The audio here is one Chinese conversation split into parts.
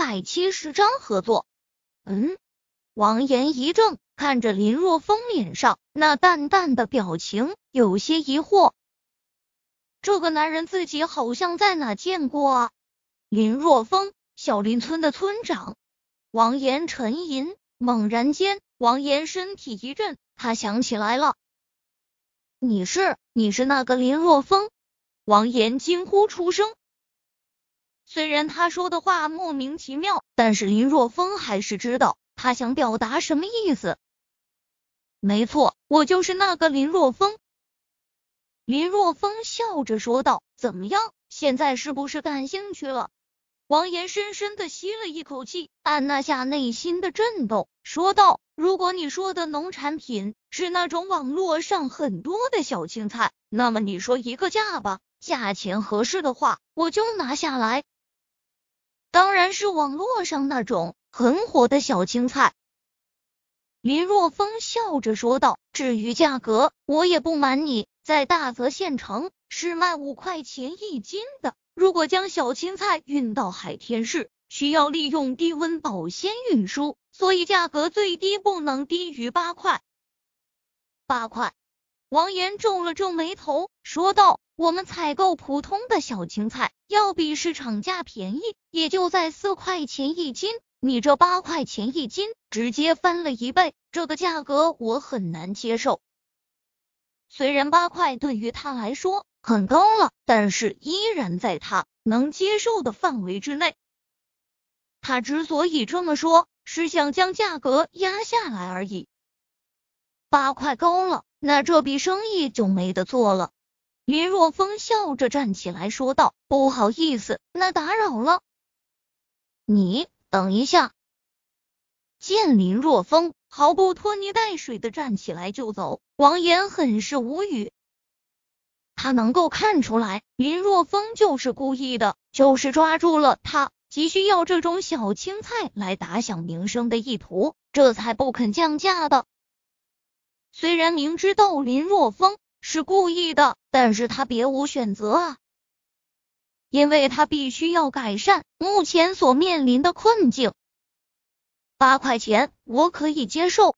百七十张合作。嗯，王岩一怔，看着林若风脸上那淡淡的表情，有些疑惑。这个男人自己好像在哪见过啊？林若风，小林村的村长。王岩沉吟，猛然间，王岩身体一震，他想起来了。你是，你是那个林若风？王岩惊呼出声。虽然他说的话莫名其妙，但是林若风还是知道他想表达什么意思。没错，我就是那个林若风。林若风笑着说道：“怎么样，现在是不是感兴趣了？”王岩深深的吸了一口气，按捺下内心的震动，说道：“如果你说的农产品是那种网络上很多的小青菜，那么你说一个价吧，价钱合适的话，我就拿下来。”当然是网络上那种很火的小青菜。林若风笑着说道：“至于价格，我也不瞒你，在大泽县城是卖五块钱一斤的。如果将小青菜运到海天市，需要利用低温保鲜运输，所以价格最低不能低于八块。”八块。王岩皱了皱眉头，说道：“我们采购普通的小青菜，要比市场价便宜，也就在四块钱一斤。你这八块钱一斤，直接翻了一倍，这个价格我很难接受。虽然八块对于他来说很高了，但是依然在他能接受的范围之内。他之所以这么说，是想将价格压下来而已。八块高了。”那这笔生意就没得做了。林若风笑着站起来说道：“不好意思，那打扰了。”你等一下。见林若风毫不拖泥带水的站起来就走，王岩很是无语。他能够看出来，林若风就是故意的，就是抓住了他急需要这种小青菜来打响名声的意图，这才不肯降价的。虽然明知道林若风是故意的，但是他别无选择啊，因为他必须要改善目前所面临的困境。八块钱我可以接受。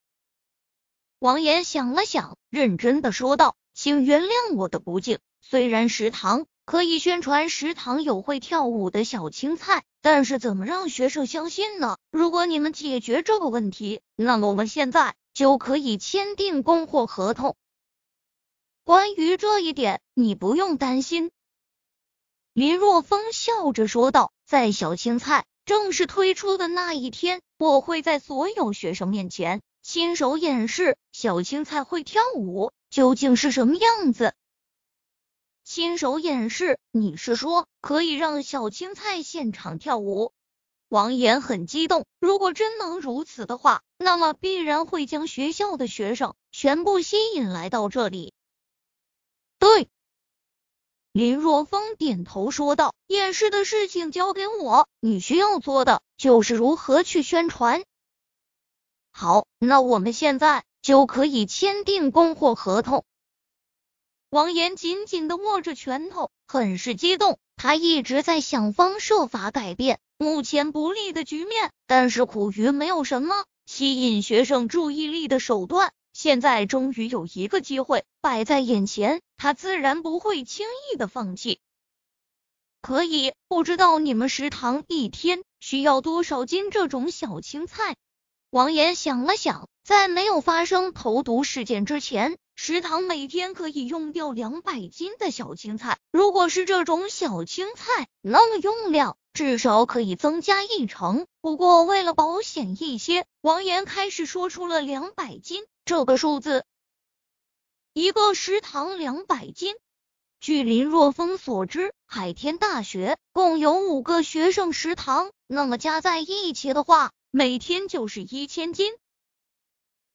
王岩想了想，认真的说道：“请原谅我的不敬。虽然食堂可以宣传食堂有会跳舞的小青菜，但是怎么让学生相信呢？如果你们解决这个问题，那么我们现在。”就可以签订供货合同。关于这一点，你不用担心。”林若风笑着说道，“在小青菜正式推出的那一天，我会在所有学生面前亲手演示小青菜会跳舞究竟是什么样子。亲手演示，你是说可以让小青菜现场跳舞？”王岩很激动，如果真能如此的话，那么必然会将学校的学生全部吸引来到这里。对，林若风点头说道：“演示的事情交给我，你需要做的就是如何去宣传。”好，那我们现在就可以签订供货合同。王岩紧紧的握着拳头，很是激动，他一直在想方设法改变。目前不利的局面，但是苦于没有什么吸引学生注意力的手段。现在终于有一个机会摆在眼前，他自然不会轻易的放弃。可以，不知道你们食堂一天需要多少斤这种小青菜？王岩想了想，在没有发生投毒事件之前，食堂每天可以用掉两百斤的小青菜。如果是这种小青菜，那么用量。至少可以增加一成。不过为了保险一些，王岩开始说出了两百斤这个数字。一个食堂两百斤。据林若风所知，海天大学共有五个学生食堂，那么加在一起的话，每天就是一千斤。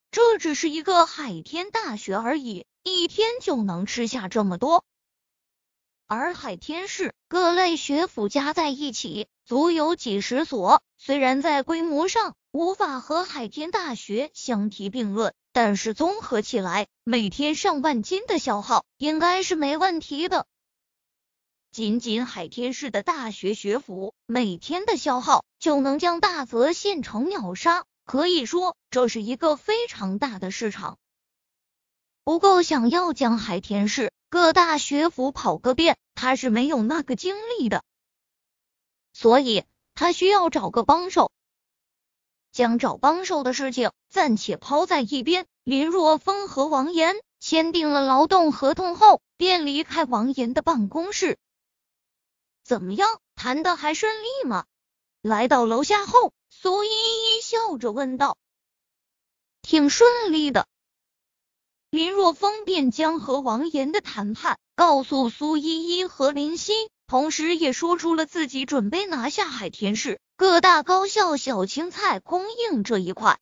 这只是一个海天大学而已，一天就能吃下这么多。而海天市各类学府加在一起，足有几十所。虽然在规模上无法和海天大学相提并论，但是综合起来，每天上万斤的消耗应该是没问题的。仅仅海天市的大学学府，每天的消耗就能将大泽县城秒杀，可以说这是一个非常大的市场。不过，想要将海天市各大学府跑个遍，他是没有那个精力的，所以他需要找个帮手。将找帮手的事情暂且抛在一边，林若风和王岩签订了劳动合同后，便离开王岩的办公室。怎么样，谈的还顺利吗？来到楼下后，苏依依笑着问道。挺顺利的。林若风便将和王岩的谈判告诉苏依依和林夕，同时也说出了自己准备拿下海天市。各大高校小青菜供应这一块，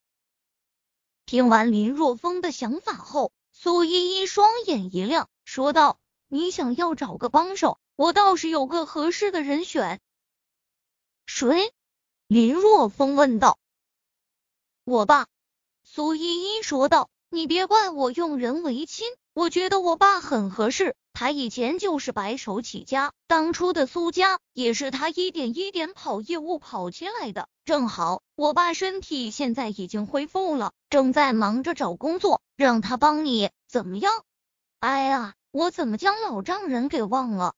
听完林若风的想法后，苏依依双眼一亮，说道：“你想要找个帮手，我倒是有个合适的人选。”谁？林若风问道。我爸。苏依依说道：“你别怪我用人为亲，我觉得我爸很合适。”他以前就是白手起家，当初的苏家也是他一点一点跑业务跑起来的。正好我爸身体现在已经恢复了，正在忙着找工作，让他帮你怎么样？哎呀，我怎么将老丈人给忘了？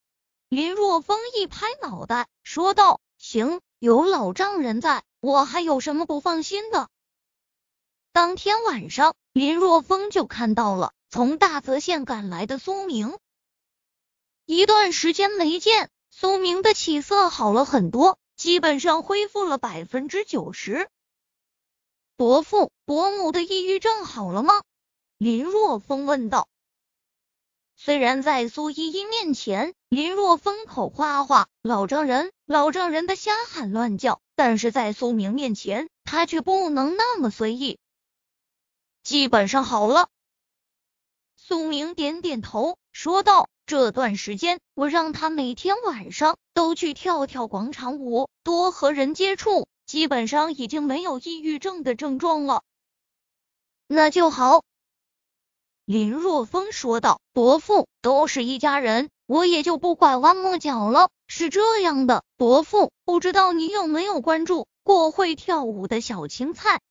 林若风一拍脑袋，说道：“行，有老丈人在，我还有什么不放心的？”当天晚上，林若风就看到了从大泽县赶来的苏明。一段时间没见，苏明的气色好了很多，基本上恢复了百分之九十。伯父、伯母的抑郁症好了吗？林若风问道。虽然在苏依依面前，林若风口花花，老丈人、老丈人的瞎喊乱叫，但是在苏明面前，他却不能那么随意。基本上好了。苏明点点头，说道。这段时间，我让他每天晚上都去跳跳广场舞，多和人接触，基本上已经没有抑郁症的症状了。那就好。林若风说道：“伯父，都是一家人，我也就不拐弯抹角了。是这样的，伯父，不知道你有没有关注过会跳舞的小青菜？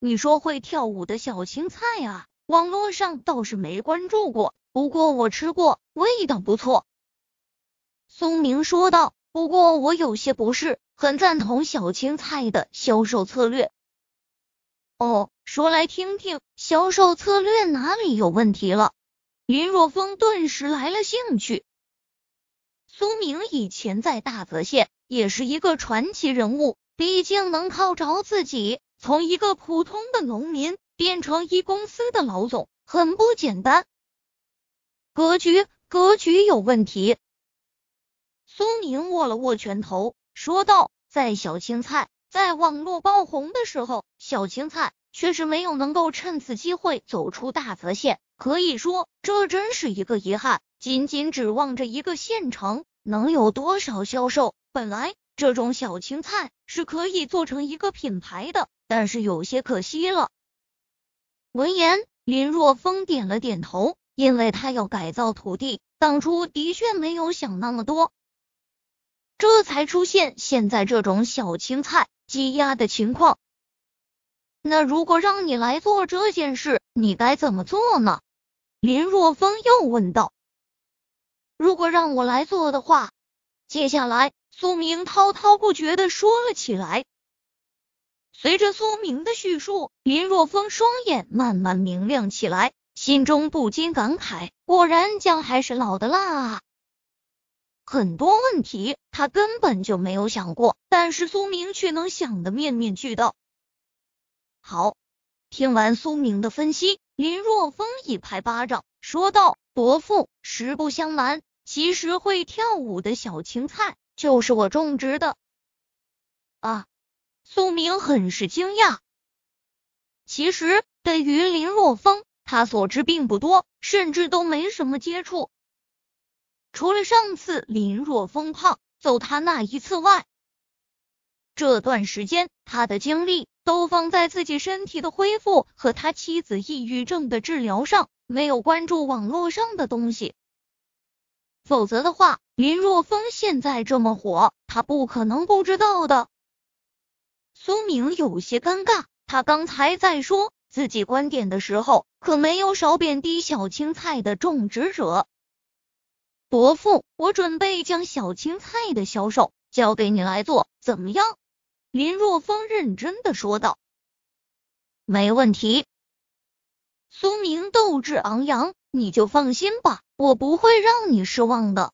你说会跳舞的小青菜啊？网络上倒是没关注过。”不过我吃过，味道不错。苏明说道。不过我有些不是很赞同小青菜的销售策略。哦，说来听听，销售策略哪里有问题了？林若风顿时来了兴趣。苏明以前在大泽县也是一个传奇人物，毕竟能靠着自己从一个普通的农民变成一公司的老总，很不简单。格局，格局有问题。苏宁握了握拳头，说道：“在小青菜在网络爆红的时候，小青菜确实没有能够趁此机会走出大泽县，可以说这真是一个遗憾。仅仅指望着一个县城，能有多少销售？本来这种小青菜是可以做成一个品牌的，但是有些可惜了。”闻言，林若风点了点头。因为他要改造土地，当初的确没有想那么多，这才出现现在这种小青菜积压的情况。那如果让你来做这件事，你该怎么做呢？林若风又问道。如果让我来做的话，接下来苏明滔滔不绝的说了起来。随着苏明的叙述，林若风双眼慢慢明亮起来。心中不禁感慨：果然姜还是老的辣啊！很多问题他根本就没有想过，但是苏明却能想得面面俱到。好，听完苏明的分析，林若风一拍巴掌，说道：“伯父，实不相瞒，其实会跳舞的小青菜就是我种植的。”啊！苏明很是惊讶。其实对于林若风。他所知并不多，甚至都没什么接触。除了上次林若风胖揍他那一次外，这段时间他的精力都放在自己身体的恢复和他妻子抑郁症的治疗上，没有关注网络上的东西。否则的话，林若风现在这么火，他不可能不知道的。苏明有些尴尬，他刚才在说自己观点的时候，可没有少贬低小青菜的种植者。伯父，我准备将小青菜的销售交给你来做，怎么样？林若风认真的说道。没问题。苏明斗志昂扬，你就放心吧，我不会让你失望的。